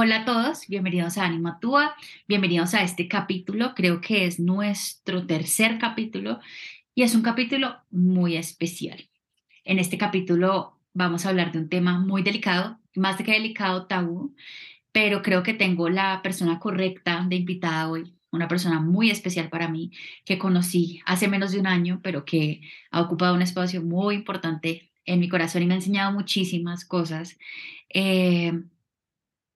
Hola a todos, bienvenidos a Anima Túa, bienvenidos a este capítulo, creo que es nuestro tercer capítulo y es un capítulo muy especial. En este capítulo vamos a hablar de un tema muy delicado, más que delicado, tabú, pero creo que tengo la persona correcta de invitada hoy, una persona muy especial para mí que conocí hace menos de un año, pero que ha ocupado un espacio muy importante en mi corazón y me ha enseñado muchísimas cosas. Eh,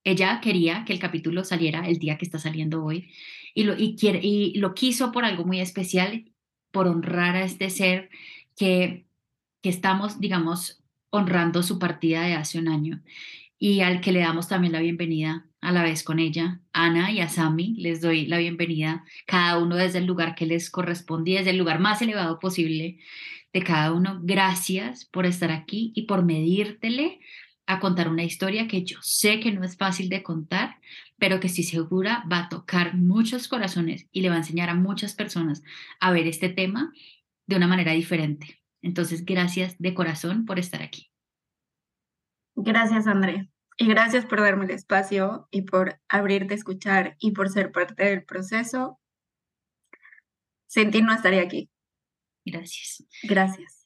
ella quería que el capítulo saliera el día que está saliendo hoy y lo, y quiere, y lo quiso por algo muy especial, por honrar a este ser que, que estamos, digamos, honrando su partida de hace un año y al que le damos también la bienvenida a la vez con ella, Ana y a Sami, les doy la bienvenida, cada uno desde el lugar que les correspondía, desde el lugar más elevado posible de cada uno. Gracias por estar aquí y por medírtele a contar una historia que yo sé que no es fácil de contar, pero que estoy segura va a tocar muchos corazones y le va a enseñar a muchas personas a ver este tema de una manera diferente. Entonces, gracias de corazón por estar aquí. Gracias, André. Y gracias por darme el espacio y por abrirte a escuchar y por ser parte del proceso. Sin ti no estaría aquí. Gracias. Gracias.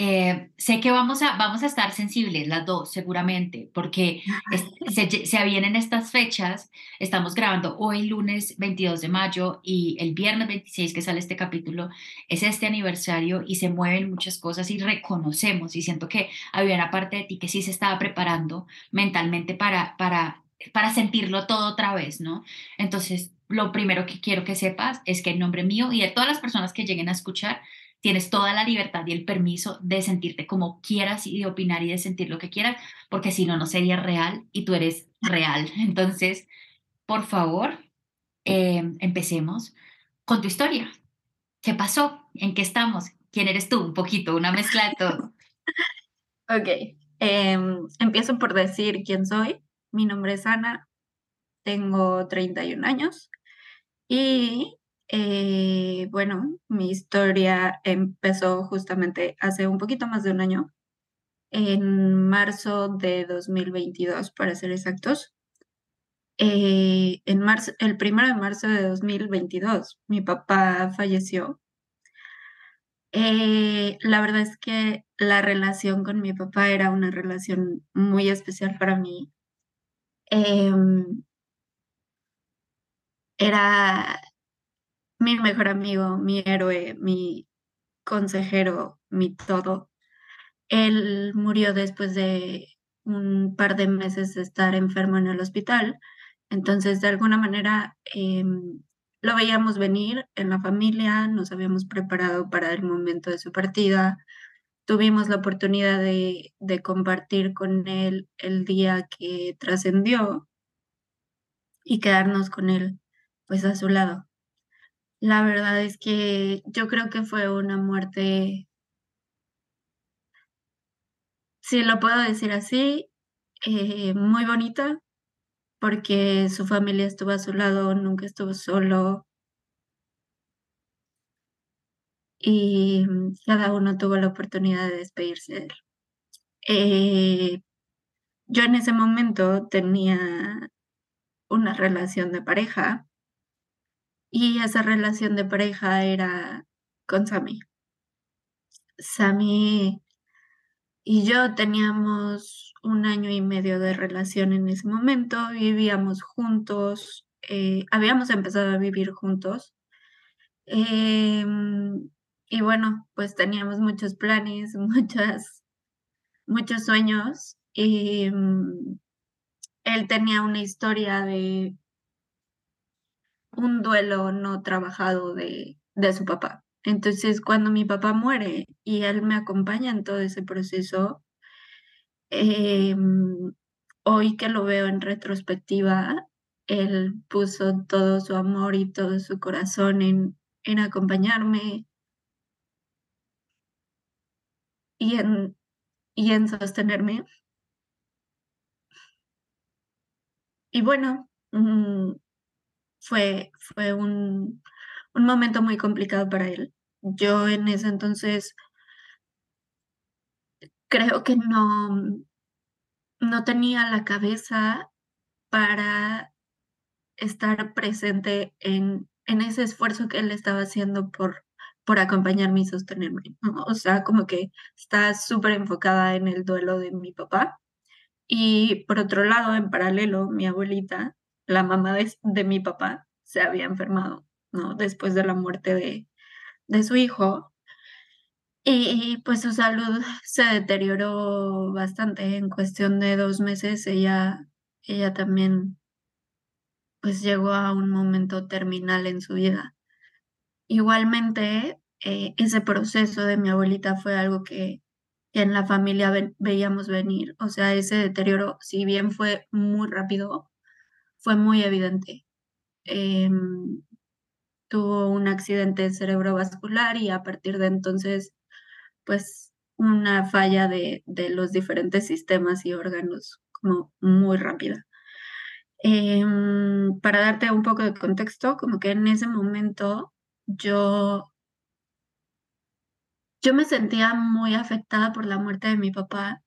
Eh, sé que vamos a, vamos a estar sensibles las dos, seguramente, porque se, se vienen estas fechas. Estamos grabando hoy, lunes 22 de mayo, y el viernes 26 que sale este capítulo es este aniversario y se mueven muchas cosas y reconocemos. Y siento que había una parte de ti que sí se estaba preparando mentalmente para, para, para sentirlo todo otra vez, ¿no? Entonces, lo primero que quiero que sepas es que en nombre mío y de todas las personas que lleguen a escuchar, tienes toda la libertad y el permiso de sentirte como quieras y de opinar y de sentir lo que quieras, porque si no, no sería real y tú eres real. Entonces, por favor, eh, empecemos con tu historia. ¿Qué pasó? ¿En qué estamos? ¿Quién eres tú? Un poquito, una mezcla de todo. ok, em, empiezo por decir quién soy. Mi nombre es Ana, tengo 31 años y eh, bueno, mi historia empezó justamente hace un poquito más de un año, en marzo de 2022, para ser exactos. Eh, en marzo, el primero de marzo de 2022, mi papá falleció. Eh, la verdad es que la relación con mi papá era una relación muy especial para mí. Em, era mi mejor amigo, mi héroe, mi consejero, mi todo. Él murió después de un par de meses de estar enfermo en el hospital. Entonces, de alguna manera, em, lo veíamos venir en la familia, nos habíamos preparado para el momento de su partida. Tuvimos la oportunidad de, de compartir con él el día que trascendió y quedarnos con él, pues a su lado. La verdad es que yo creo que fue una muerte, si lo puedo decir así, eh, muy bonita, porque su familia estuvo a su lado, nunca estuvo solo. Y cada uno tuvo la oportunidad de despedirse de él. Eh, yo en ese momento tenía una relación de pareja y esa relación de pareja era con Sammy. Sammy y yo teníamos un año y medio de relación en ese momento, vivíamos juntos, eh, habíamos empezado a vivir juntos. Em, y bueno, pues teníamos muchos planes, muchas, muchos sueños. Y mm, él tenía una historia de un duelo no trabajado de, de su papá. Entonces, cuando mi papá muere y él me acompaña en todo ese proceso, em, hoy que lo veo en retrospectiva, él puso todo su amor y todo su corazón en, en acompañarme y en, y en sostenerme. Y bueno, mm, fue, fue un, un momento muy complicado para él. Yo en ese entonces creo que no, no tenía la cabeza para estar presente en, en ese esfuerzo que él estaba haciendo por, por acompañarme y sostenerme. O sea, como que está súper enfocada en el duelo de mi papá. Y por otro lado, en paralelo, mi abuelita, la mamá de, de mi papá, se había enfermado, ¿no? Después de la muerte de, de su hijo. Y, pues su salud se deterioró bastante. En cuestión de dos meses, ella, ella también pues llegó a un momento terminal en su vida. Igualmente, eh, ese proceso de mi abuelita fue algo que, en la familia veíamos venir. O sea, ese deterioro, si bien fue muy rápido, fue muy evidente. Em, tuvo un accidente cerebrovascular y a partir de entonces, pues una falla de, de los diferentes sistemas y órganos como muy rápida. Em, para darte un poco de contexto, como que en ese momento yo, yo me sentía muy afectada por la muerte de mi papá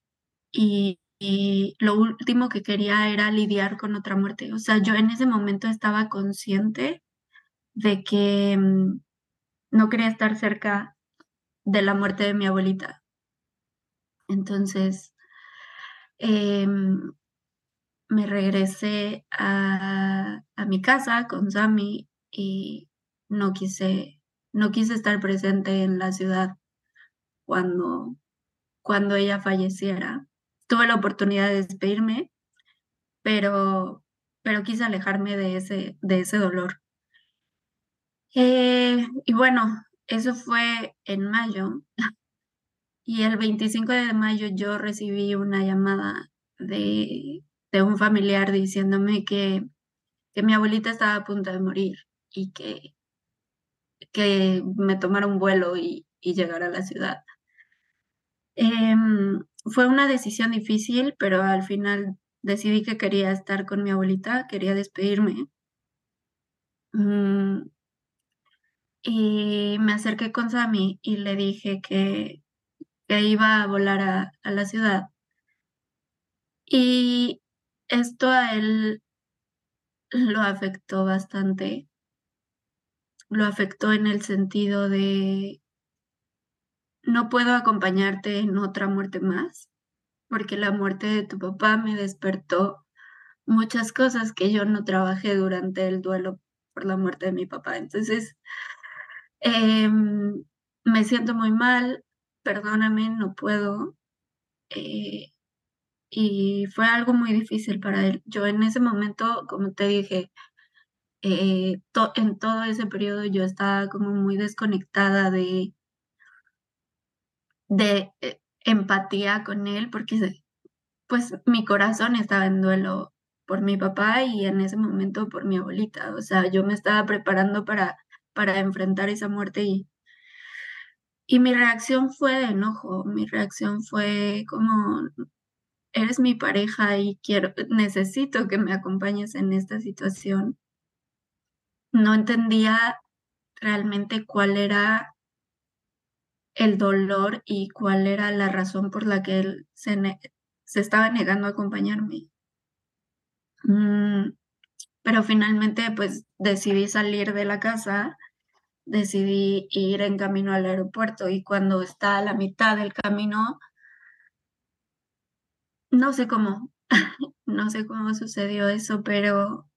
y, y lo último que quería era lidiar con otra muerte. O sea, yo en ese momento estaba consciente de que mm, no quería estar cerca de la muerte de mi abuelita. Entonces, eh, me regresé a, mi casa con Sammy y no quise, no quise estar presente en la ciudad cuando, cuando ella falleciera. Tuve la oportunidad de despedirme, pero, pero quise alejarme de ese, de ese dolor. Eh, y bueno, eso fue en mayo. Y el 25 de mayo yo recibí una llamada de, de un familiar diciéndome que, que mi abuelita estaba a punto de morir y que, que me tomara un vuelo y, y llegara a la ciudad. Em, fue una decisión difícil, pero al final decidí que quería estar con mi abuelita, quería despedirme. Mm, y me acerqué con Sammy y le dije que, que iba a volar a, a la ciudad. Y esto a él lo afectó bastante. Lo afectó en el sentido de no puedo acompañarte en otra muerte más, porque la muerte de tu papá me despertó muchas cosas que yo no trabajé durante el duelo por la muerte de mi papá. Entonces, Em, me siento muy mal, perdóname, no puedo. Eh, y fue algo muy difícil para él. Yo en ese momento, como te dije, eh, en todo ese periodo yo estaba como muy desconectada de, de eh, empatía con él, porque pues mi corazón estaba en duelo por mi papá y en ese momento por mi abuelita. O sea, yo me estaba preparando para para enfrentar esa muerte y, y mi reacción fue de enojo, mi reacción fue como, eres mi pareja y quiero, necesito que me acompañes en esta situación. No entendía realmente cuál era el dolor y cuál era la razón por la que él se, se estaba negando a acompañarme. Mm, pero finalmente pues decidí salir de la casa, decidí ir en camino al aeropuerto y cuando está a la mitad del camino, no sé cómo, no sé cómo sucedió eso, pero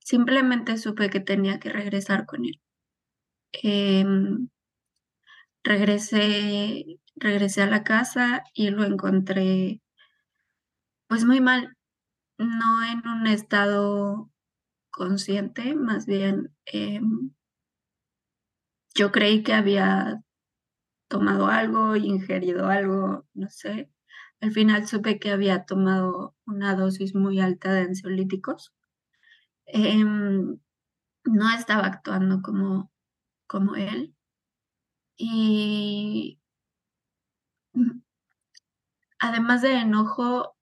simplemente supe que tenía que regresar con él. Em, regresé, regresé a la casa y lo encontré pues muy mal no en un estado consciente, más bien em, yo creí que había tomado algo, ingerido algo, no sé. Al final supe que había tomado una dosis muy alta de ansiolíticos. Em, no estaba actuando como, como él. Y además de enojo,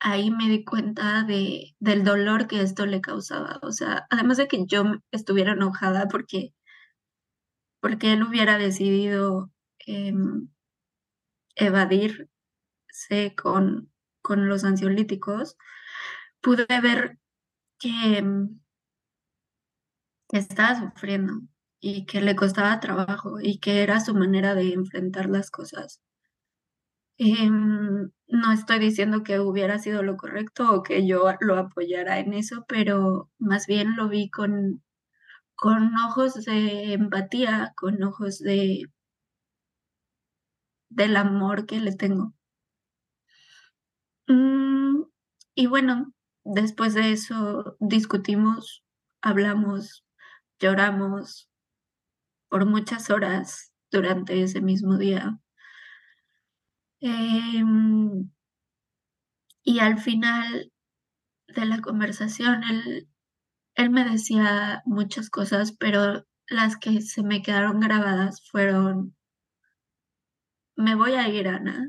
ahí me di cuenta de, del dolor que esto le causaba. O sea, además de que yo estuviera enojada porque, porque él hubiera decidido eh, evadirse con, con los ansiolíticos, pude ver que, que estaba sufriendo y que le costaba trabajo y que era su manera de enfrentar las cosas. Em, no estoy diciendo que hubiera sido lo correcto o que yo lo apoyara en eso, pero más bien lo vi con, con ojos de empatía, con ojos de del amor que le tengo. Mm, y bueno, después de eso discutimos, hablamos, lloramos por muchas horas durante ese mismo día. Em, y al final de la conversación, él, él me decía muchas cosas, pero las que se me quedaron grabadas fueron, me voy a ir, Ana,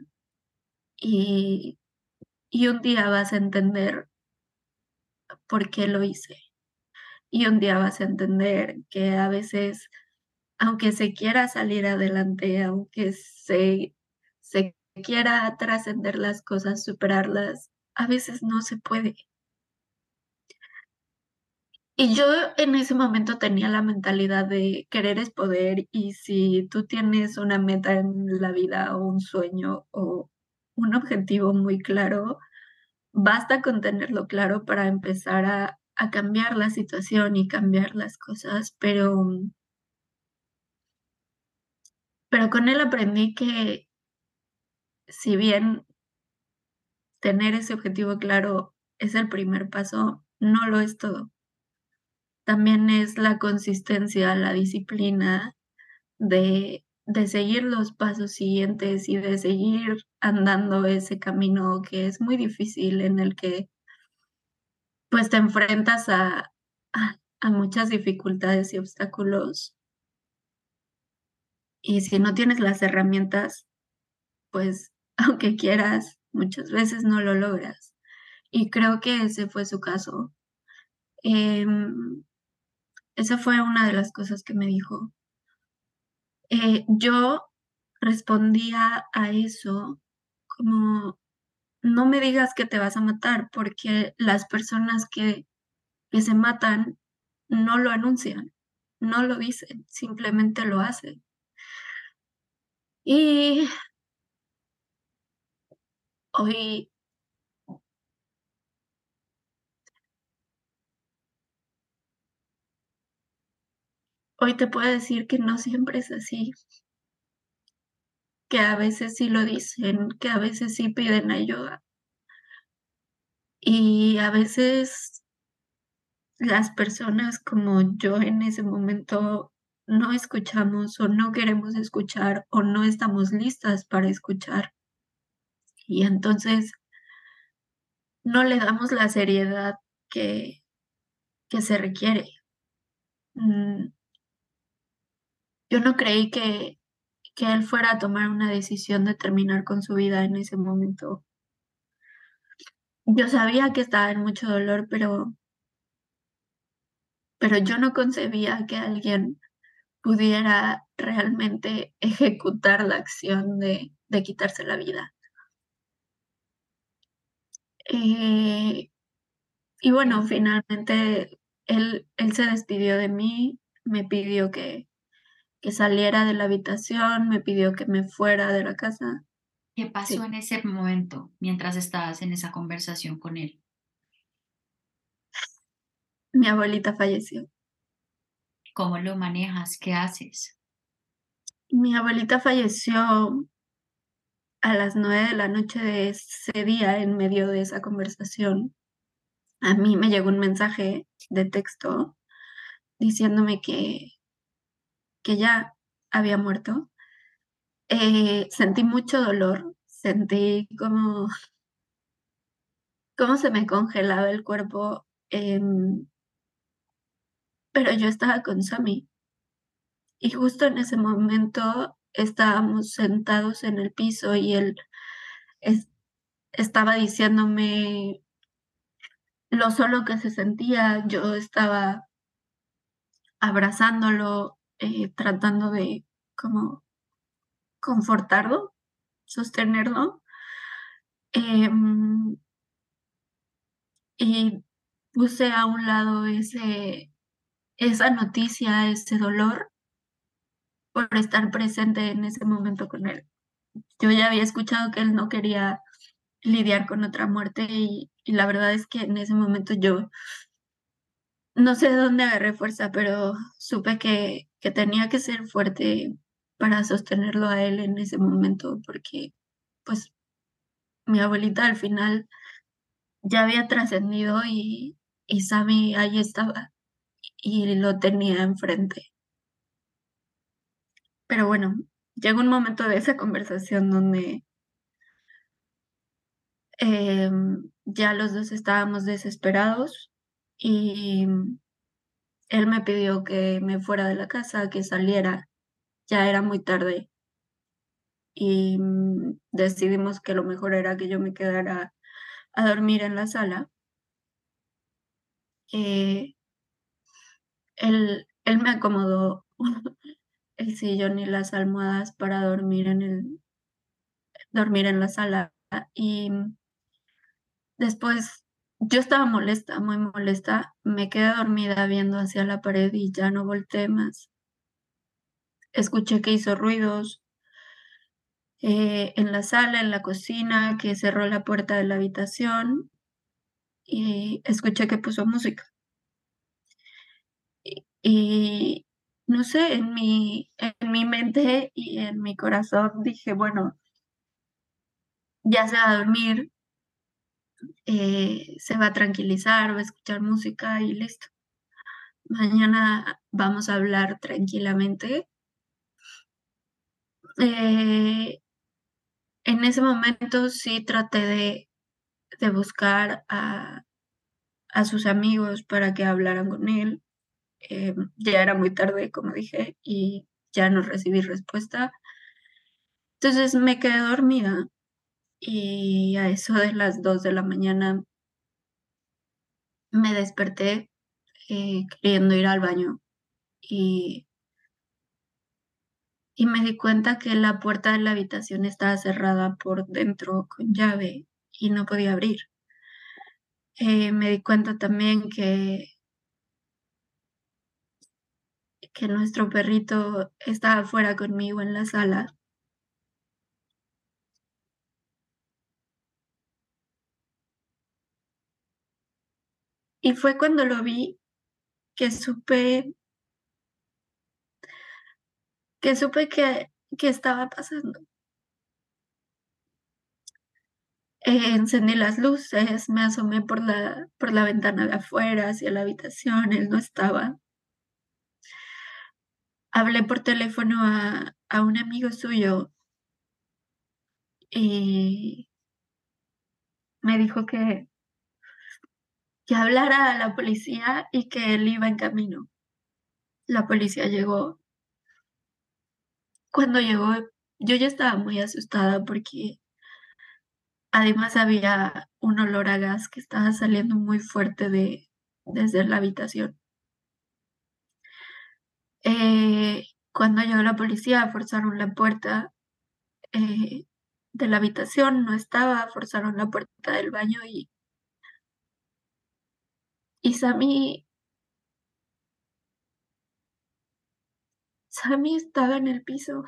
y, y un día vas a entender por qué lo hice. Y un día vas a entender que a veces, aunque se quiera salir adelante, aunque se, se quiera trascender las cosas, superarlas, a veces no se puede. Y yo en ese momento tenía la mentalidad de querer es poder y si tú tienes una meta en la vida o un sueño o un objetivo muy claro, basta con tenerlo claro para empezar a, a cambiar la situación y cambiar las cosas, pero, pero con él aprendí que si bien tener ese objetivo claro es el primer paso, no lo es todo. También es la consistencia, la disciplina de, de seguir los pasos siguientes y de seguir andando ese camino que es muy difícil en el que pues te enfrentas a, a, a muchas dificultades y obstáculos. Y si no tienes las herramientas, pues aunque quieras, muchas veces no lo logras. Y creo que ese fue su caso. Em, esa fue una de las cosas que me dijo. Eh, yo respondía a eso como, no me digas que te vas a matar, porque las personas que, que se matan no lo anuncian, no lo dicen, simplemente lo hacen. Y hoy hoy te puedo decir que no siempre es así. Que a veces sí lo dicen, que a veces sí piden ayuda. Y a veces las personas como yo en ese momento no escuchamos o no queremos escuchar o no estamos listas para escuchar. Y entonces no le damos la seriedad que, que se requiere. Mm, yo no creí que, que él fuera a tomar una decisión de terminar con su vida en ese momento. Yo sabía que estaba en mucho dolor, pero, pero yo no concebía que alguien pudiera realmente ejecutar la acción de, de quitarse la vida. Eh, y bueno, finalmente él, él se despidió de mí, me pidió que, que saliera de la habitación, me pidió que me fuera de la casa. ¿Qué pasó Sí. en ese momento mientras estabas en esa conversación con él? Mi abuelita falleció. ¿Cómo lo manejas? ¿Qué haces? Mi abuelita falleció a las nueve de la noche de ese día en medio de esa conversación. A mí me llegó un mensaje de texto diciéndome que, que ya había muerto. Eh, sentí mucho dolor, sentí como, como se me congelaba el cuerpo, em, pero yo estaba con Sammy. Y justo en ese momento estábamos sentados en el piso y él es- estaba diciéndome lo solo que se sentía. Yo estaba abrazándolo, eh, tratando de como confortarlo, sostenerlo. Em, y puse a un lado ese, esa noticia, ese dolor, por estar presente en ese momento con él. Yo ya había escuchado que él no quería lidiar con otra muerte y, la verdad es que en ese momento yo no sé de dónde agarré fuerza, pero supe que, que tenía que ser fuerte para sostenerlo a él en ese momento, porque pues mi abuelita al final ya había trascendido y, y Sammy ahí estaba y lo tenía enfrente. Pero bueno, llegó un momento de esa conversación donde em, ya los dos estábamos desesperados y él me pidió que me fuera de la casa, que saliera. Ya era muy tarde y mm, decidimos que lo mejor era que yo me quedara a dormir en la sala. Eh, él, él me acomodó el sillón y las almohadas para dormir en el dormir en la sala y después yo estaba molesta, muy molesta, me quedé dormida viendo hacia la pared y ya no volteé más. Escuché que hizo ruidos eh, en la sala, en la cocina, que cerró la puerta de la habitación y escuché que puso música. Y, no sé, en mi, en mi mente y en mi corazón dije, bueno, ya se va a dormir, eh, se va a tranquilizar, va a escuchar música y listo. Mañana vamos a hablar tranquilamente. Eh, en ese momento sí traté de, de buscar a, a, sus amigos para que hablaran con él. Eh, ya era muy tarde, como dije, y ya no recibí respuesta. Entonces me quedé dormida y a eso de las 2 de la mañana me desperté eh, queriendo ir al baño y, y me di cuenta que la puerta de la habitación estaba cerrada por dentro con llave y no podía abrir. Eh, me di cuenta también que que nuestro perrito estaba afuera conmigo en la sala Y fue cuando lo vi que supe que supe que, que estaba pasando. Eh, encendí las luces, me asomé por la, por la ventana de afuera hacia la habitación, él no estaba. Hablé por teléfono a, a un amigo suyo y me dijo que, que hablara a la policía y que él iba en camino. La policía llegó. Cuando llegó, yo ya estaba muy asustada porque además había un olor a gas que estaba saliendo muy fuerte de, desde la habitación. Eh, cuando llegó la policía, forzaron la puerta eh, de la habitación, no estaba, forzaron la puerta del baño y y Sammy Sammy estaba en el piso.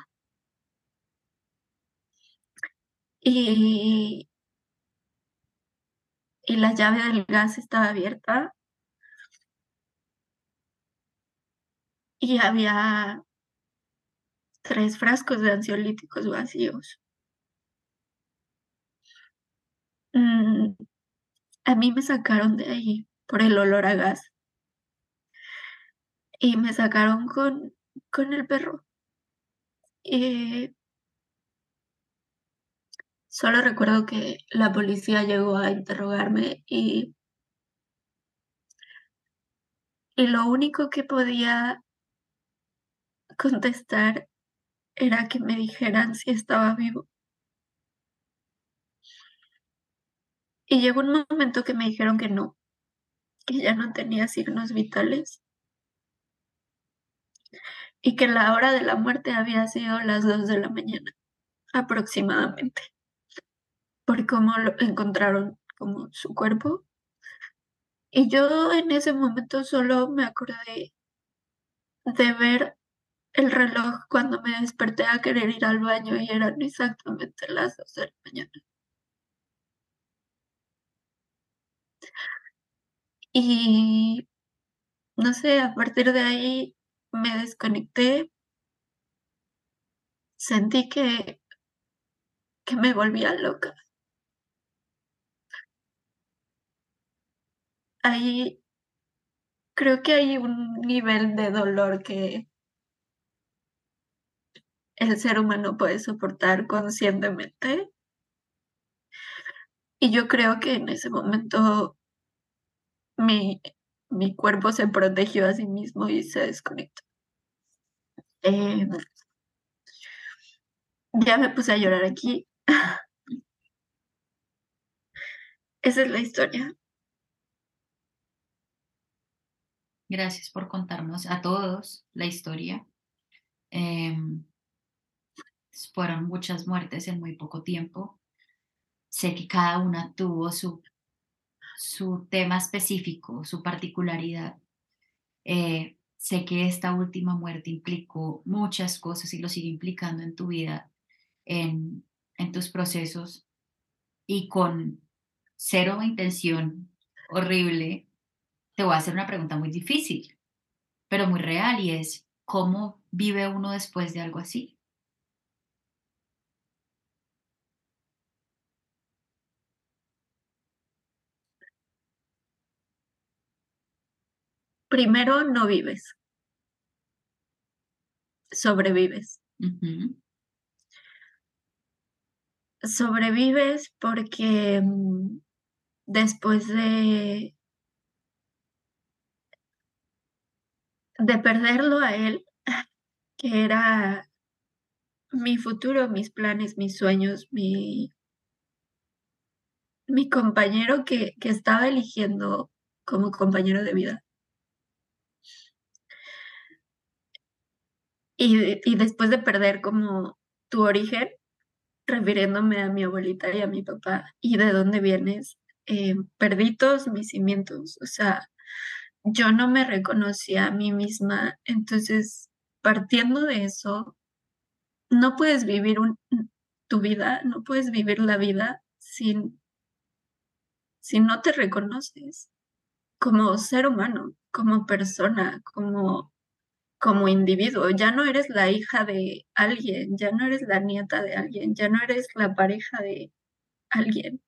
Y y la llave del gas estaba abierta. Y había tres frascos de ansiolíticos vacíos. Mm, a mí me sacaron de ahí por el olor a gas. Y me sacaron con, con el perro. Eh, solo recuerdo que la policía llegó a interrogarme y, y lo único que podía contestar era que me dijeran si estaba vivo. Y llegó un momento que me dijeron que no, que ya no tenía signos vitales y que la hora de la muerte había sido las dos de la mañana, aproximadamente. por cómo lo encontraron como su cuerpo. Y yo en ese momento solo me acordé de ver el reloj cuando me desperté a querer ir al baño y eran exactamente las 2 de la mañana. Y no sé, a partir de ahí me desconecté. Sentí que que me volvía loca. Ahí creo que hay un nivel de dolor que el ser humano puede soportar conscientemente. Y yo creo que en ese momento mi mi cuerpo se protegió a sí mismo y se desconectó. Em ya me puse a llorar aquí. Esa es la historia. Gracias por contarnos a todos la historia. Em, fueron muchas muertes en muy poco tiempo. Sé que cada una tuvo su su tema específico, su particularidad. Eh, sé que esta última muerte implicó muchas cosas y lo sigue implicando en tu vida, en, en tus procesos y con cero intención horrible, te voy a hacer una pregunta muy difícil, pero muy real y es, ¿cómo vive uno después de algo así? Primero, no vives. Sobrevives. Sobrevives porque, mm, después de de perderlo a él, que era mi futuro, mis planes, mis sueños, mi mi compañero que que estaba eligiendo como compañero de vida. Y y después de perder como tu origen, refiriéndome a mi abuelita y a mi papá, ¿y de dónde vienes? Eh, perdí todos mis cimientos, o sea, yo no me reconocía a mí misma, entonces, partiendo de eso, no puedes vivir tu vida, no puedes vivir la vida sin si no te reconoces como ser humano, como persona, como como individuo. Ya no eres la hija de alguien, ya no eres la nieta de alguien, ya no eres la pareja de alguien.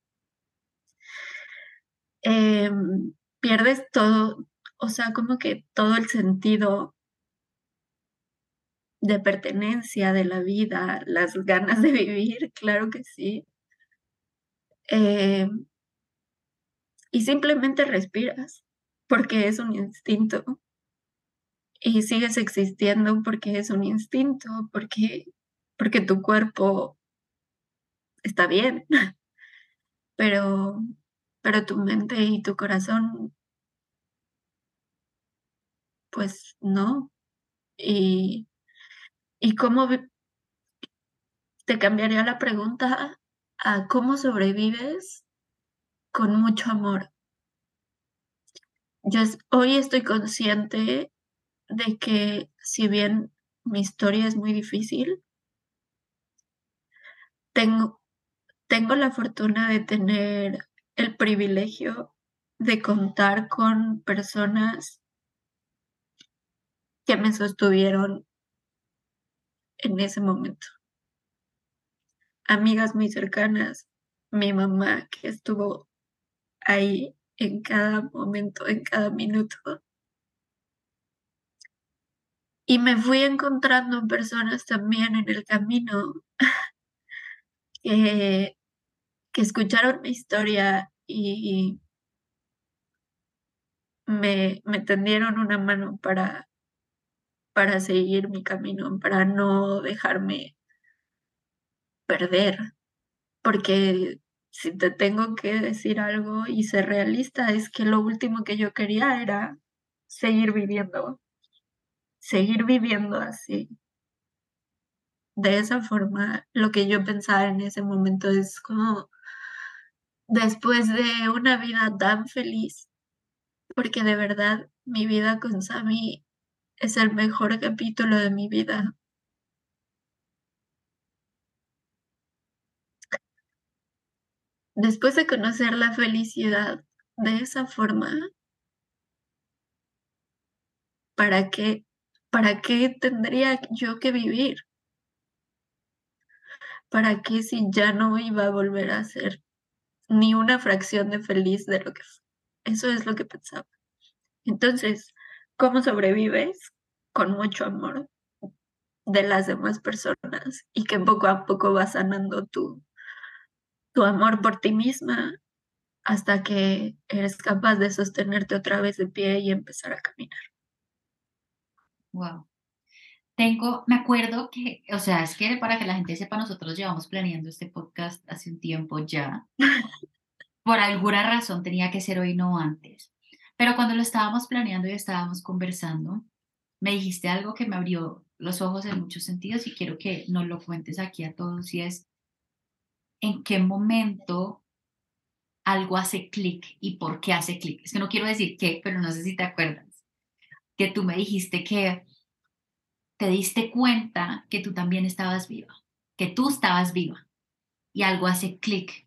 Em, pierdes todo, o sea, como que todo el sentido de pertenencia, de la vida, las ganas de vivir, claro que sí. Em y simplemente respiras, porque es un instinto. Y sigues existiendo porque es un instinto, porque porque tu cuerpo está bien. Pero pero tu mente y tu corazón pues no. Y y cómo te cambiaría la pregunta a, ¿cómo sobrevives con mucho amor? Yo hoy estoy consciente de que, si bien mi historia es muy difícil tengo tengo la fortuna de tener el privilegio de contar con personas que me sostuvieron en ese momento. Amigas muy cercanas, mi mamá que estuvo ahí en cada momento, en cada minuto. Y me fui encontrando personas también en el camino que que escucharon mi historia y me me tendieron una mano para para seguir mi camino, para no dejarme perder, porque si te tengo que decir algo y ser realista, es que lo último que yo quería era seguir viviendo seguir viviendo así. De esa forma, lo que yo pensaba en ese momento es como después de una vida tan feliz, porque de verdad mi vida con Sammy es el mejor capítulo de mi vida. Después de conocer la felicidad de esa forma, ¿para qué, para qué tendría yo que vivir? ¿Para qué si ya no iba a volver a ser ni una fracción de feliz de lo que fue? Eso es lo que pensaba. Entonces, ¿cómo sobrevives? Con mucho amor de las demás personas y que poco a poco vas sanando tu, tu amor por ti misma hasta que eres capaz de sostenerte otra vez de pie y empezar a caminar. Wow. Tengo, me acuerdo que, o sea, es que para que la gente sepa, nosotros llevamos planeando este podcast hace un tiempo ya. Por alguna razón tenía que ser hoy, no antes. Pero cuando lo estábamos planeando y estábamos conversando, me dijiste algo que me abrió los ojos en muchos sentidos y quiero que nos lo cuentes aquí a todos y es en qué momento algo hace clic y por qué hace clic. Es que no quiero decir qué, pero no sé si te acuerdas que tú me dijiste que te diste cuenta que tú también estabas viva, que tú estabas viva y algo hace clic.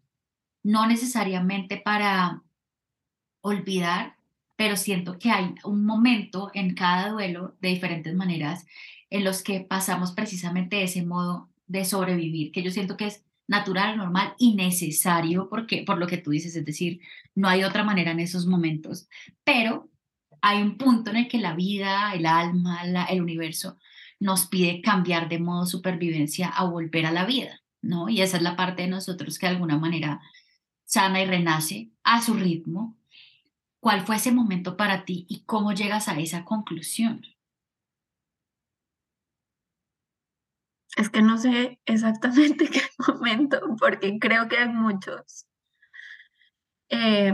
No necesariamente para olvidar, pero siento que hay un momento en cada duelo de diferentes maneras en los que pasamos precisamente ese modo de sobrevivir, que yo siento que es natural, normal y necesario, porque, por lo que tú dices, es decir, no hay otra manera en esos momentos, pero hay un punto en el que la vida, el alma, el universo nos pide cambiar de modo supervivencia a volver a la vida, ¿no? Y esa es la parte de nosotros que de alguna manera sana y renace a su ritmo. ¿Cuál fue ese momento para ti y cómo llegas a esa conclusión? Es que no sé exactamente qué momento, porque creo que hay muchos. Eh,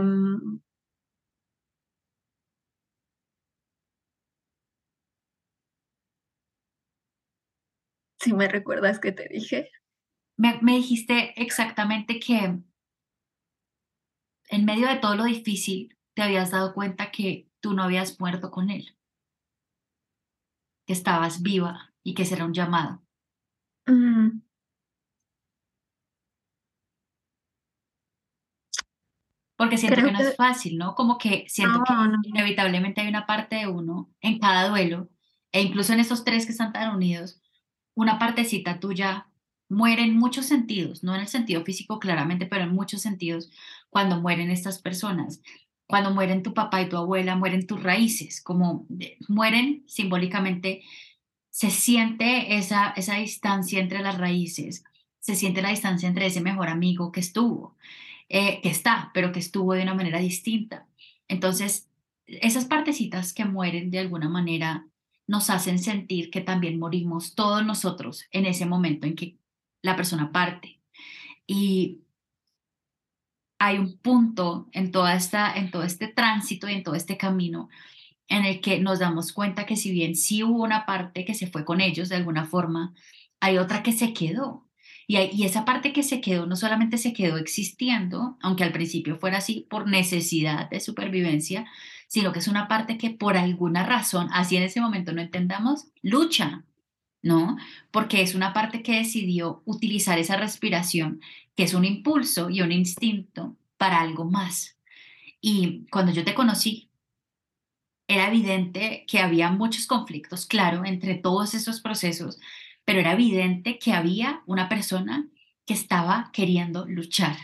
si me recuerdas que te dije. Me, me dijiste exactamente que en medio de todo lo difícil te habías dado cuenta que tú no habías muerto con él, que estabas viva y que será un llamado. Porque siento que no es fácil, ¿no? Como que siento que inevitablemente hay una parte de uno en cada duelo, e incluso en esos tres que están tan unidos, una partecita tuya muere en muchos sentidos, no en el sentido físico claramente, pero en muchos sentidos, cuando mueren estas personas. Cuando mueren tu papá y tu abuela, mueren tus raíces, como mueren simbólicamente, se siente esa, esa distancia entre las raíces, se siente la distancia entre ese mejor amigo que estuvo, eh, que está, pero que estuvo de una manera distinta. Entonces, esas partecitas que mueren de alguna manera nos hacen sentir que también morimos todos nosotros en ese momento en que la persona parte. Y hay un punto en, toda esta, en todo este tránsito y en todo este camino en el que nos damos cuenta que si bien sí hubo una parte que se fue con ellos de alguna forma, hay otra que se quedó. Y, y esa parte que se quedó no solamente se quedó existiendo, aunque al principio fuera así por necesidad de supervivencia, sino que es una parte que por alguna razón, así en ese momento no entendamos, lucha, ¿no? Porque es una parte que decidió utilizar esa respiración, que es un impulso y un instinto para algo más. Y cuando yo te conocí, era evidente que había muchos conflictos, claro, entre todos esos procesos, pero era evidente que había una persona que estaba queriendo luchar,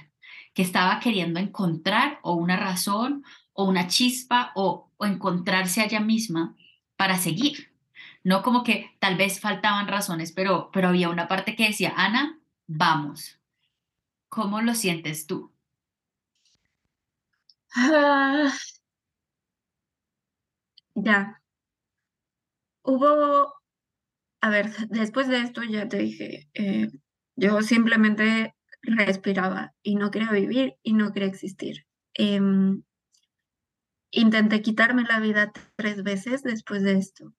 que estaba queriendo encontrar o una razón o una chispa o, encontrarse a ella misma para seguir. No como que tal vez faltaban razones, pero, pero había una parte que decía, Ana, vamos. ¿Cómo lo sientes tú? Ah, ya. Hubo, a ver, después de esto ya te dije, eh, yo simplemente respiraba y no quería vivir y no quería existir. Em, Intenté quitarme la vida tres veces después de esto.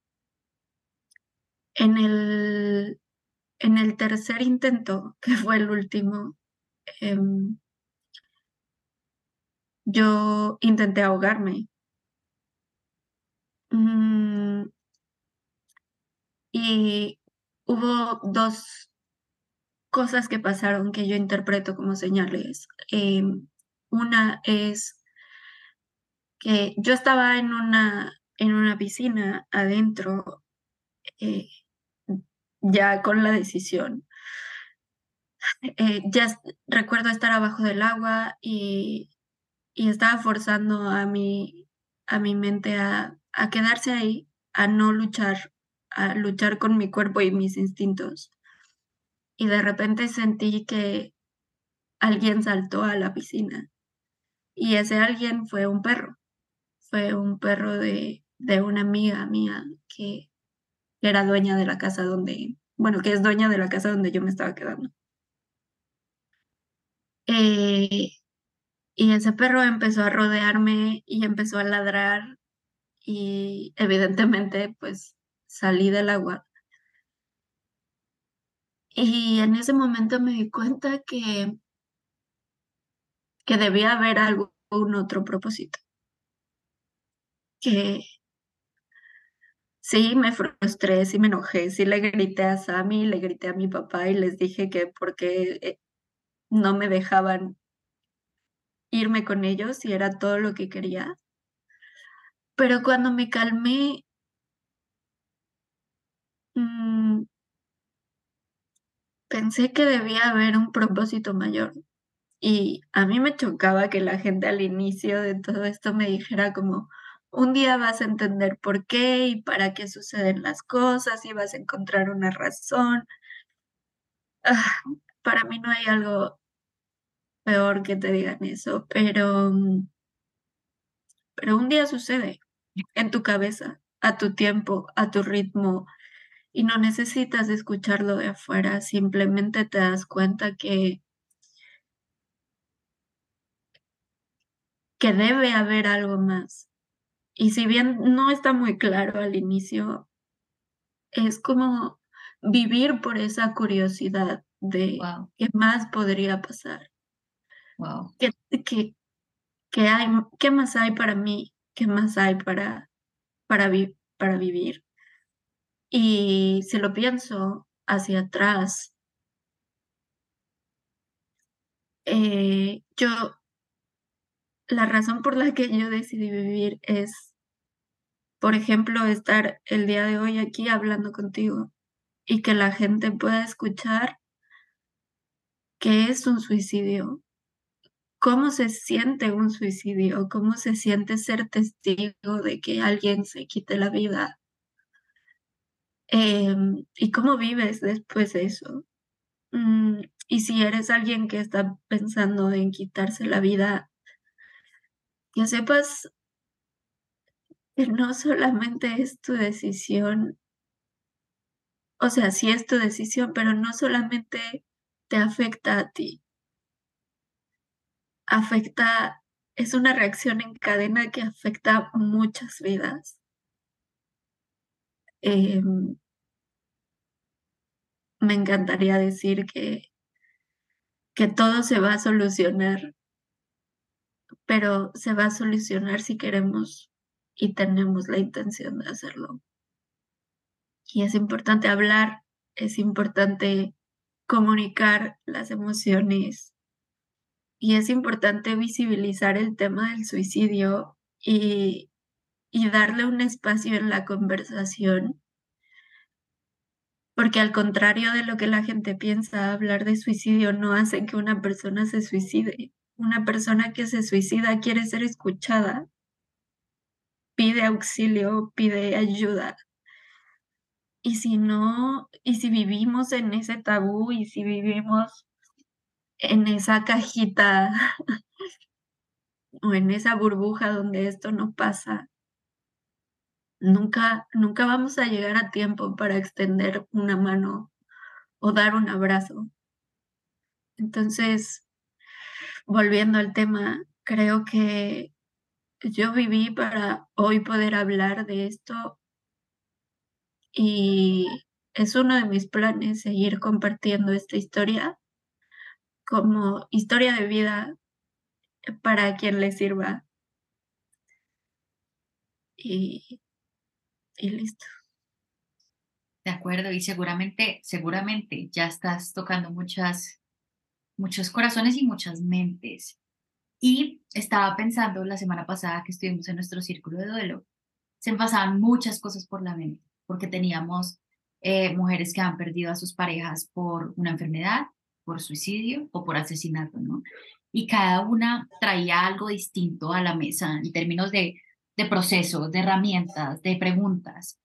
En el, en el tercer intento, que fue el último, em, yo intenté ahogarme. Mm, y hubo dos cosas que pasaron que yo interpreto como señales. Em, una es yo estaba en una, en una piscina adentro, eh, ya con la decisión. Eh, ya recuerdo estar abajo del agua y, y estaba forzando a mi, a mi mente a, a quedarse ahí, a no luchar, a luchar con mi cuerpo y mis instintos. Y de repente sentí que alguien saltó a la piscina y ese alguien fue un perro, fue un perro de, de una amiga mía que era dueña de la casa donde, bueno, que es dueña de la casa donde yo me estaba quedando. Eh, y ese perro empezó a rodearme y empezó a ladrar y evidentemente pues salí del agua. Y en ese momento me di cuenta que, que debía haber algún otro propósito. Que sí me frustré, sí me enojé, sí le grité a Sammy, le grité a mi papá y les dije que porque eh, no me dejaban irme con ellos y era todo lo que quería. Pero cuando me calmé, mm, pensé que debía haber un propósito mayor. Y a mí me chocaba que la gente al inicio de todo esto me dijera como, un día vas a entender por qué y para qué suceden las cosas y vas a encontrar una razón. Ah, para mí no hay algo peor que te digan eso, pero, mm, pero un día sucede en tu cabeza, a tu tiempo, a tu ritmo, y no necesitas escucharlo de afuera, simplemente te das cuenta que, que debe haber algo más. Y si bien no está muy claro al inicio, es como vivir por esa curiosidad de Wow, qué más podría pasar. wow. ¿Qué, qué, qué hay, qué más hay para mí? ¿Qué más hay para, para, vi- para vivir? Y si lo pienso hacia atrás, eh, yo, la razón por la que yo decidí vivir es, por ejemplo, estar el día de hoy aquí hablando contigo y que la gente pueda escuchar qué es un suicidio, cómo se siente un suicidio, cómo se siente ser testigo de que alguien se quite la vida em, y cómo vives después de eso. Mm, y si eres alguien que está pensando en quitarse la vida, que sepas que no solamente es tu decisión, o sea, sí es tu decisión, pero no solamente te afecta a ti, afecta, es una reacción en cadena que afecta muchas vidas. Em, me encantaría decir que, que todo se va a solucionar, pero se va a solucionar si queremos y tenemos la intención de hacerlo. Y es importante hablar, es importante comunicar las emociones y es importante visibilizar el tema del suicidio y, darle un espacio en la conversación, porque al contrario de lo que la gente piensa, hablar de suicidio no hace que una persona se suicide. Una persona que se suicida quiere ser escuchada, pide auxilio, pide ayuda. Y si no, y si vivimos en ese tabú y si vivimos en esa cajita o en esa burbuja donde esto no pasa, nunca, nunca vamos a llegar a tiempo para extender una mano o dar un abrazo. Entonces, volviendo al tema, creo que yo viví para hoy poder hablar de esto y es uno de mis planes seguir compartiendo esta historia como historia de vida para quien le sirva. Y, y listo. De acuerdo, y seguramente, seguramente ya estás tocando muchas, muchos corazones y muchas mentes. Y estaba pensando la semana pasada que estuvimos en nuestro círculo de duelo, se me pasaban muchas cosas por la mente, porque teníamos eh, mujeres que han perdido a sus parejas por una enfermedad, por suicidio o por asesinato, ¿no? Y cada una traía algo distinto a la mesa en términos de, de procesos, de herramientas, de preguntas.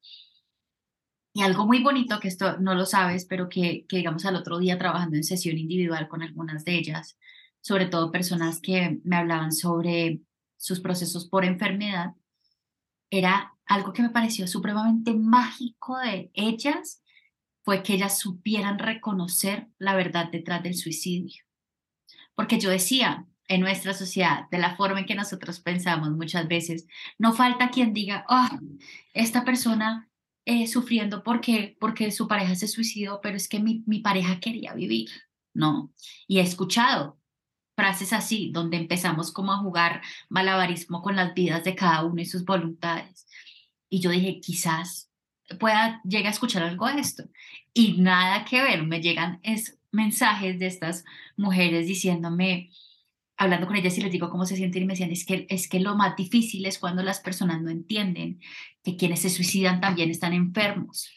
Y algo muy bonito, que esto no lo sabes, pero que, que digamos al otro día trabajando en sesión individual con algunas de ellas, sobre todo personas que me hablaban sobre sus procesos por enfermedad, era algo que me pareció supremamente mágico de ellas, fue que ellas supieran reconocer la verdad detrás del suicidio. Porque yo decía, en nuestra sociedad, de la forma en que nosotros pensamos muchas veces, no falta quien diga, oh, esta persona eh, sufriendo porque, porque su pareja se suicidó, pero es que mi, mi pareja quería vivir, ¿no? Y he escuchado frases así, donde empezamos como a jugar malabarismo con las vidas de cada uno y sus voluntades. Y yo dije, quizás pueda, llegue a escuchar algo de esto. Y nada que ver, me llegan es, mensajes de estas mujeres diciéndome, hablando con ellas y les digo cómo se sienten y me decían, es que, es que lo más difícil es cuando las personas no entienden que quienes se suicidan también están enfermos,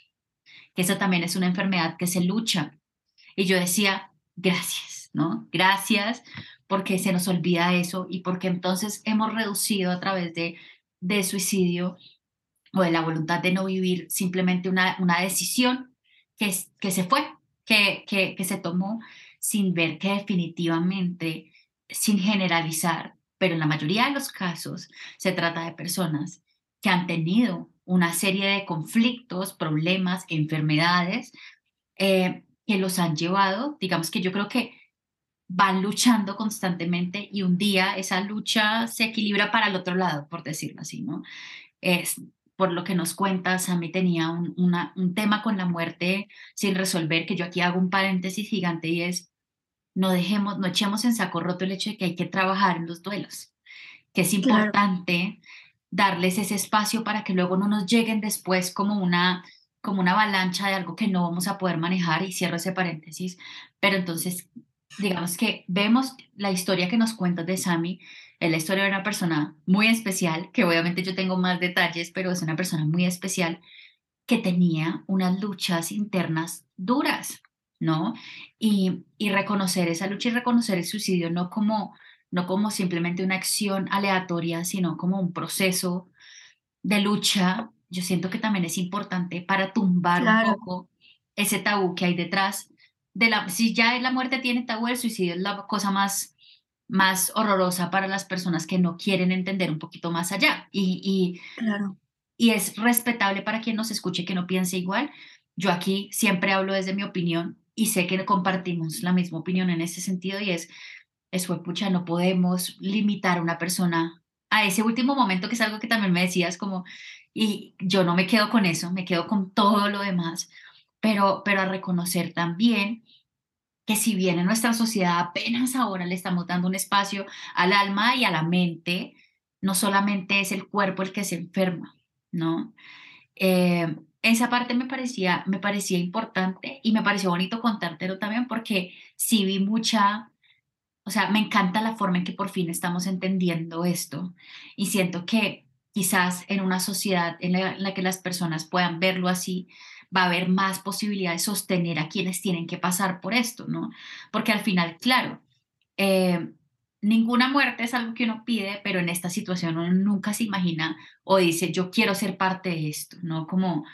que esa también es una enfermedad que se lucha. Y yo decía, gracias, ¿no? Gracias porque se nos olvida eso y porque entonces hemos reducido a través de, de suicidio o de la voluntad de no vivir simplemente una, una decisión que, que se fue, que, que, que se tomó sin ver que definitivamente sin generalizar, pero en la mayoría de los casos se trata de personas que han tenido una serie de conflictos, problemas, enfermedades eh, que los han llevado, digamos que yo creo que van luchando constantemente y un día esa lucha se equilibra para el otro lado, por decirlo así, ¿no? Es, por lo que nos cuentas, a mí tenía un, un tema con la muerte sin resolver, que yo aquí hago un paréntesis gigante y es, no dejemos, no echemos en saco roto el hecho de que hay que trabajar en los duelos, que es importante darles ese espacio para que luego no nos lleguen después como una como una avalancha de algo que no vamos a poder manejar y cierro ese paréntesis, pero entonces digamos que vemos la historia que nos cuentas de Sami, es la historia de una persona muy especial, que obviamente yo tengo más detalles, pero es una persona muy especial que tenía unas luchas internas duras, ¿no? Y, y reconocer esa lucha y reconocer el suicidio no como, no como simplemente una acción aleatoria, sino como un proceso de lucha, yo siento que también es importante para tumbar un poco ese tabú que hay detrás de la, si ya la muerte tiene tabú, el suicidio es la cosa más, más horrorosa para las personas que no quieren entender un poquito más allá. Y, y, claro. y es respetable para quien nos escuche que no piense igual. Yo aquí siempre hablo desde mi opinión y sé que compartimos la misma opinión en ese sentido y es, eso, pucha, no podemos limitar a una persona a ese último momento, que es algo que también me decías, como, y yo no me quedo con eso, me quedo con todo lo demás, pero, pero a reconocer también que si bien en nuestra sociedad apenas ahora le estamos dando un espacio al alma y a la mente, no solamente es el cuerpo el que se enferma, ¿no? Eh, esa parte me parecía, me parecía importante y me pareció bonito contártelo también porque sí vi mucha, o sea, me encanta la forma en que por fin estamos entendiendo esto y siento que quizás en una sociedad en la, que las personas puedan verlo así, va a haber más posibilidad de sostener a quienes tienen que pasar por esto, ¿no? Porque al final, claro, eh, ninguna muerte es algo que uno pide, pero en esta situación uno nunca se imagina o dice, yo quiero ser parte de esto, ¿no? Como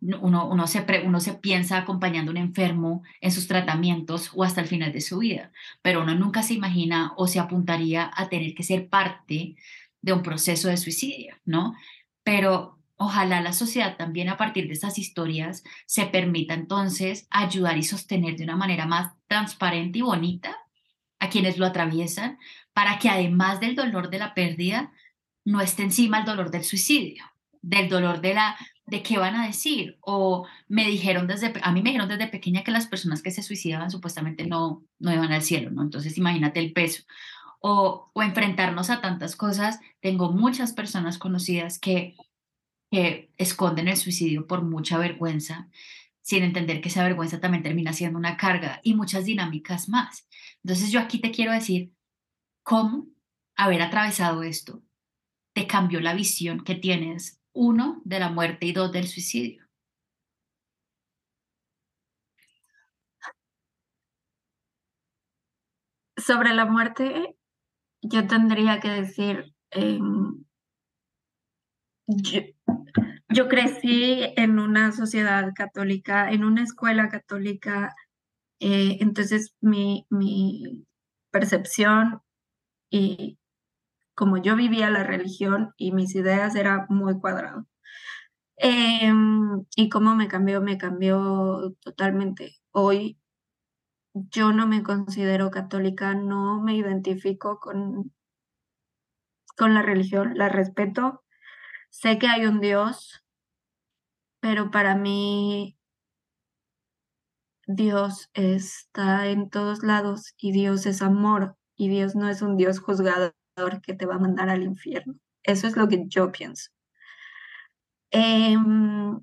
uno, uno, se, uno se piensa acompañando a un enfermo en sus tratamientos o hasta el final de su vida, pero uno nunca se imagina o se apuntaría a tener que ser parte de un proceso de suicidio, ¿no? Pero ojalá la sociedad también a partir de estas historias se permita entonces ayudar y sostener de una manera más transparente y bonita a quienes lo atraviesan, para que además del dolor de la pérdida, no esté encima el dolor del suicidio, del dolor de la de qué van a decir o me dijeron desde a mí me dijeron desde pequeña que las personas que se suicidaban supuestamente no no iban al cielo, ¿no? Entonces imagínate el peso. o, o enfrentarnos a tantas cosas. Tengo muchas personas conocidas que, que esconden el suicidio por mucha vergüenza, sin entender que esa vergüenza también termina siendo una carga y muchas dinámicas más. Entonces yo aquí te quiero decir cómo haber atravesado esto te cambió la visión que tienes, uno, de la muerte y dos, del suicidio. Sobre la muerte, yo tendría que decir, em, yo, yo crecí en una sociedad católica, en una escuela católica, eh, entonces mi, percepción y como yo vivía la religión y mis ideas era muy cuadrado. Em, y cómo me cambió, me cambió totalmente. Hoy yo no me considero católica, no me identifico con, con la religión, la respeto. Sé que hay un Dios, pero para mí Dios está en todos lados y Dios es amor y Dios no es un Dios juzgador que te va a mandar al infierno. Eso es lo que yo pienso. Em,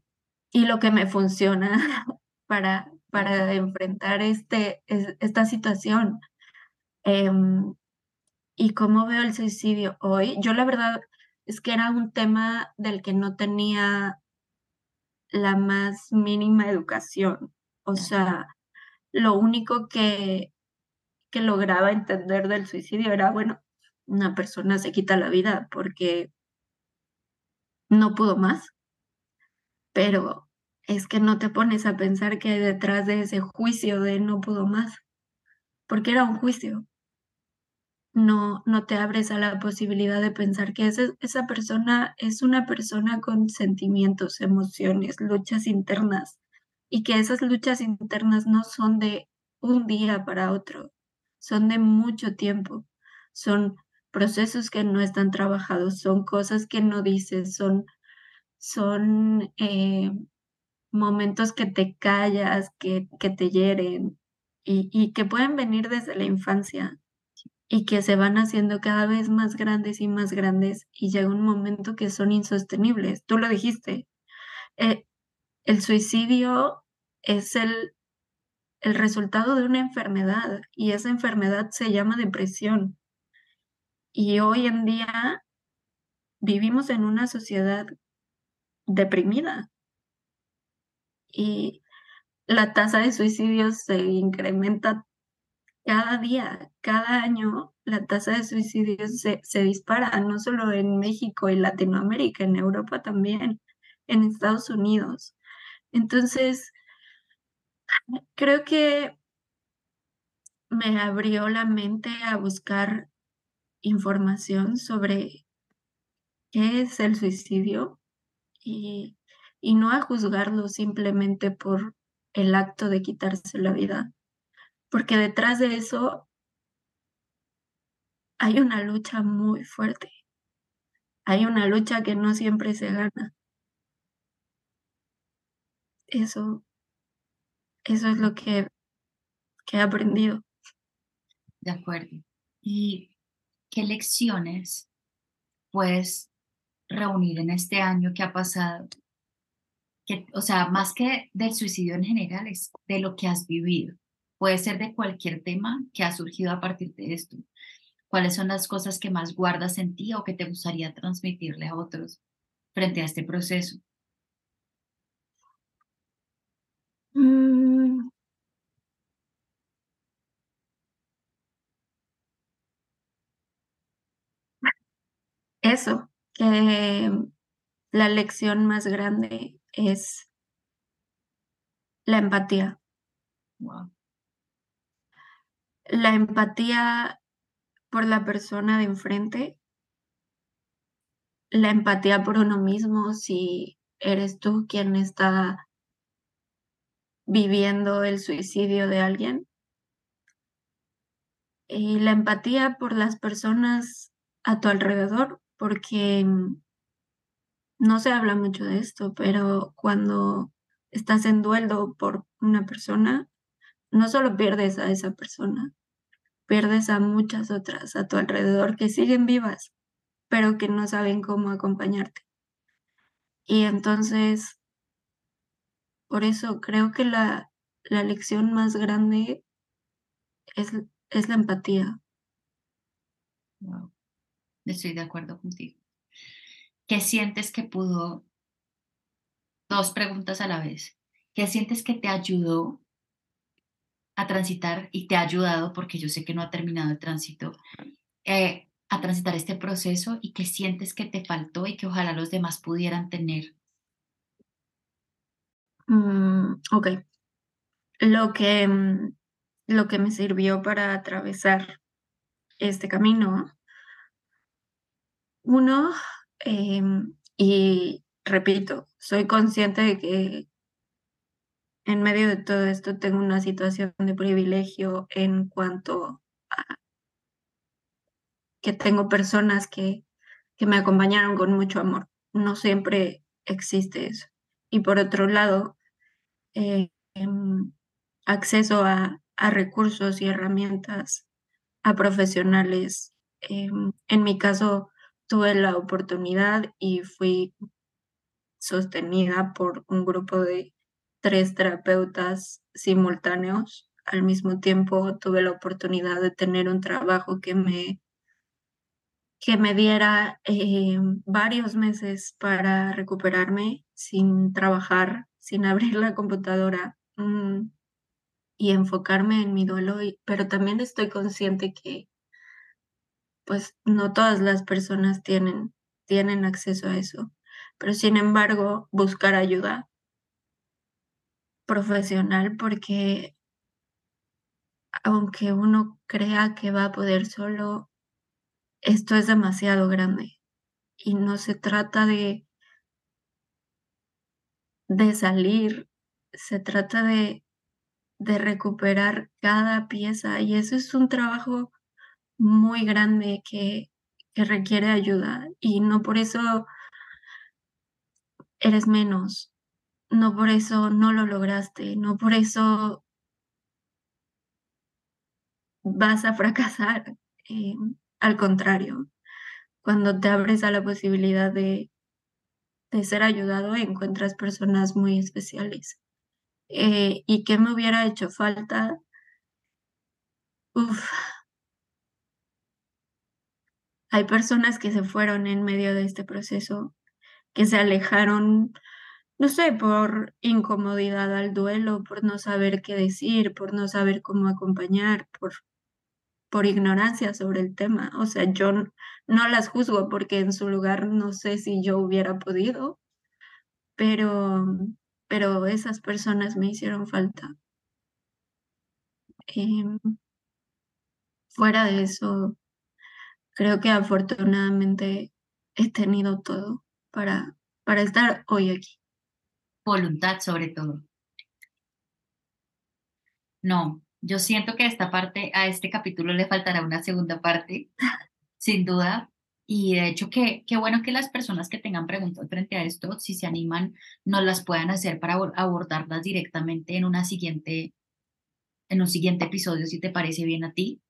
y lo que me funciona para, para enfrentar este, esta situación. Em, y cómo veo el suicidio hoy, yo la verdad es que era un tema del que no tenía la más mínima educación. O sea, lo único que, que lograba entender del suicidio era, bueno, una persona se quita la vida porque no pudo más, pero es que no te pones a pensar que hay detrás de ese juicio de no pudo más, porque era un juicio. No, no te abres a la posibilidad de pensar que esa, esa persona es una persona con sentimientos, emociones, luchas internas, y que esas luchas internas no son de un día para otro, son de mucho tiempo, son procesos que no están trabajados, son cosas que no dices, son, son eh, momentos que te callas, que, que te hieren y, y que pueden venir desde la infancia y que se van haciendo cada vez más grandes y más grandes y llega un momento que son insostenibles. Tú lo dijiste, eh, el suicidio es el, el resultado de una enfermedad y esa enfermedad se llama depresión. Y hoy en día vivimos en una sociedad deprimida y la tasa de suicidios se incrementa cada día, cada año, la tasa de suicidios se, se dispara, no solo en México y Latinoamérica, en Europa también, en Estados Unidos. Entonces, creo que me abrió la mente a buscar información sobre qué es el suicidio y, y no a juzgarlo simplemente por el acto de quitarse la vida, porque detrás de eso hay una lucha muy fuerte, hay una lucha que no siempre se gana. Eso, eso es lo que, he aprendido. De acuerdo. Y ¿qué lecciones puedes reunir en este año que ha pasado? Que, o sea, más que del suicidio en general, es de lo que has vivido. Puede ser de cualquier tema que ha surgido a partir de esto. ¿Cuáles son las cosas que más guardas en ti o que te gustaría transmitirle a otros frente a este proceso? Mm, eso, que la lección más grande es la empatía. La empatía por la persona de enfrente, la empatía por uno mismo si eres tú quien está viviendo el suicidio de alguien. Y la empatía por las personas a tu alrededor, porque mm, no se habla mucho de esto, pero cuando estás en duelo por una persona, no solo pierdes a esa persona, pierdes a muchas otras a tu alrededor que siguen vivas, pero que no saben cómo acompañarte. Y entonces, por eso creo que la, la lección más grande es, es la empatía. Estoy de acuerdo contigo. ¿Qué sientes que pudo? Dos preguntas a la vez. ¿Qué sientes que te ayudó a transitar y te ha ayudado, porque yo sé que no ha terminado el tránsito, eh, a transitar este proceso y qué sientes que te faltó y que ojalá los demás pudieran tener? Mm, ok. Lo que, mm, lo que me sirvió para atravesar este camino, uno, em, y repito, soy consciente de que en medio de todo esto tengo una situación de privilegio en cuanto a que tengo personas que, que me acompañaron con mucho amor. No siempre existe eso. Y por otro lado, eh, em, acceso a, a, recursos y herramientas, a profesionales. Eh, en mi caso, tuve la oportunidad y fui sostenida por un grupo de tres terapeutas simultáneos. Al mismo tiempo tuve la oportunidad de tener un trabajo que me, que me diera eh, varios meses para recuperarme sin trabajar, sin abrir la computadora mm, y enfocarme en mi duelo. pero también estoy consciente que pues no todas las personas tienen, tienen acceso a eso. Pero sin embargo, buscar ayuda profesional porque aunque uno crea que va a poder solo, esto es demasiado grande y no se trata de de salir, se trata de de recuperar cada pieza y eso es un trabajo muy grande que, que requiere ayuda y no por eso eres menos, no por eso no lo lograste, no por eso vas a fracasar. Eh, al contrario, cuando te abres a la posibilidad de, ser ayudado, encuentras personas muy especiales. Eh, ¿Y qué me hubiera hecho falta? Uf. Hay personas que se fueron en medio de este proceso, que se alejaron no sé, por incomodidad al duelo, por no saber qué decir, por no saber cómo acompañar, por, por ignorancia sobre el tema. O sea, yo no, las juzgo porque en su lugar no sé si yo hubiera podido, pero, pero esas personas me hicieron falta. Fuera de eso, creo que afortunadamente he tenido todo para, para estar hoy aquí voluntad sobre todo. No, yo siento que a esta parte, a este capítulo le faltará una segunda parte, sin duda. Y de hecho, qué, qué bueno que las personas que tengan preguntas frente a esto, si se animan, nos las puedan hacer para abordarlas directamente en, una siguiente, en un siguiente episodio, si te parece bien a ti.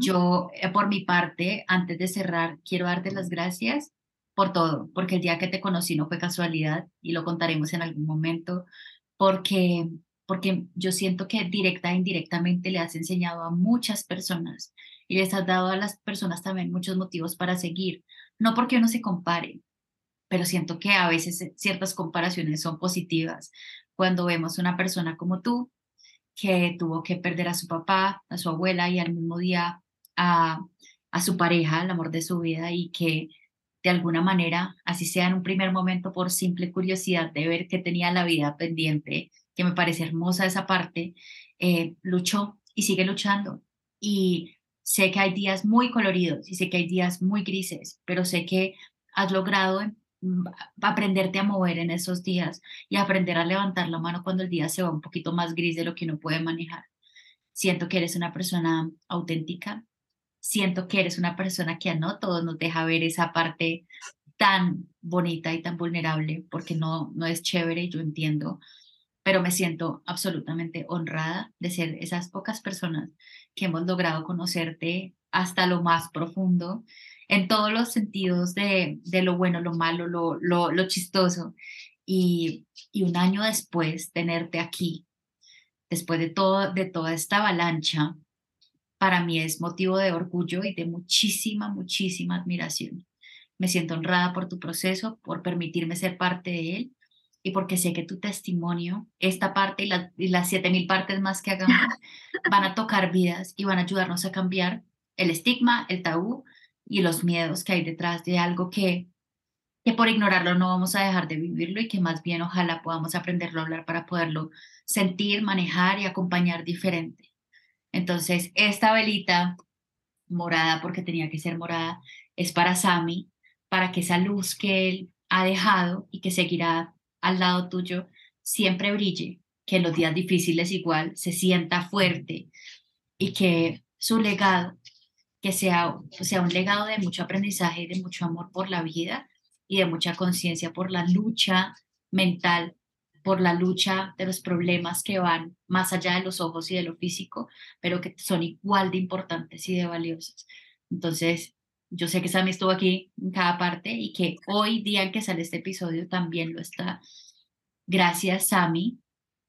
Yo, eh, por mi parte, antes de cerrar, quiero darte las gracias por todo, porque el día que te conocí no fue casualidad y lo contaremos en algún momento, porque, porque yo siento que directa e indirectamente le has enseñado a muchas personas y les has dado a las personas también muchos motivos para seguir, no porque uno se compare, pero siento que a veces ciertas comparaciones son positivas. Cuando vemos una persona como tú, que tuvo que perder a su papá, a su abuela y al mismo día a, a su pareja, el amor de su vida, y que de alguna manera, así sea en un primer momento por simple curiosidad de ver que tenía la vida pendiente, que me parece hermosa esa parte, eh, luchó y sigue luchando. Y sé que hay días muy coloridos y sé que hay días muy grises, pero sé que has logrado mm, aprenderte a mover en esos días y aprender a levantar la mano cuando el día se va un poquito más gris de lo que uno puede manejar. Siento que eres una persona auténtica, siento que eres una persona que a no todos nos deja ver esa parte tan bonita y tan vulnerable, porque no, no es chévere, yo entiendo, pero me siento absolutamente honrada de ser esas pocas personas que hemos logrado conocerte hasta lo más profundo, en todos los sentidos de, de lo bueno, lo malo, lo, lo, lo chistoso. Y, y, un año después, tenerte aquí, después de, todo, de toda esta avalancha, para mí es motivo de orgullo y de muchísima, muchísima admiración. Me siento honrada por tu proceso, por permitirme ser parte de él y porque sé que tu testimonio, esta parte y, y las 7000 partes más que hagamos, van a tocar vidas y van a ayudarnos a cambiar el estigma, el tabú y los miedos que hay detrás de algo que, que por ignorarlo no vamos a dejar de vivirlo y que más bien ojalá podamos aprenderlo a hablar para poderlo sentir, manejar y acompañar diferente. Entonces, esta velita morada, porque tenía que ser morada, es para Sami, para que esa luz que él ha dejado y que seguirá al lado tuyo siempre brille, que en los días difíciles igual se sienta fuerte y que su legado, que sea, un legado de mucho aprendizaje de mucho amor por la vida y de mucha conciencia por la lucha mental, por la lucha de los problemas que van más allá de los ojos y de lo físico, pero que son igual de importantes y de valiosos. Entonces, yo sé que Sammy estuvo aquí en cada parte y que hoy, día en que sale este episodio, también lo está. Gracias, Sammy,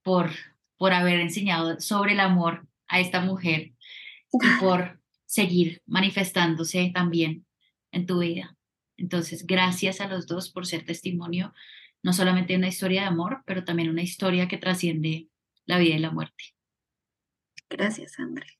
por, por haber enseñado sobre el amor a esta mujer y por seguir manifestándose también en tu vida. Entonces, gracias a los dos por ser testimonio, no solamente una historia de amor, pero también una historia que trasciende la vida y la muerte. Gracias, André.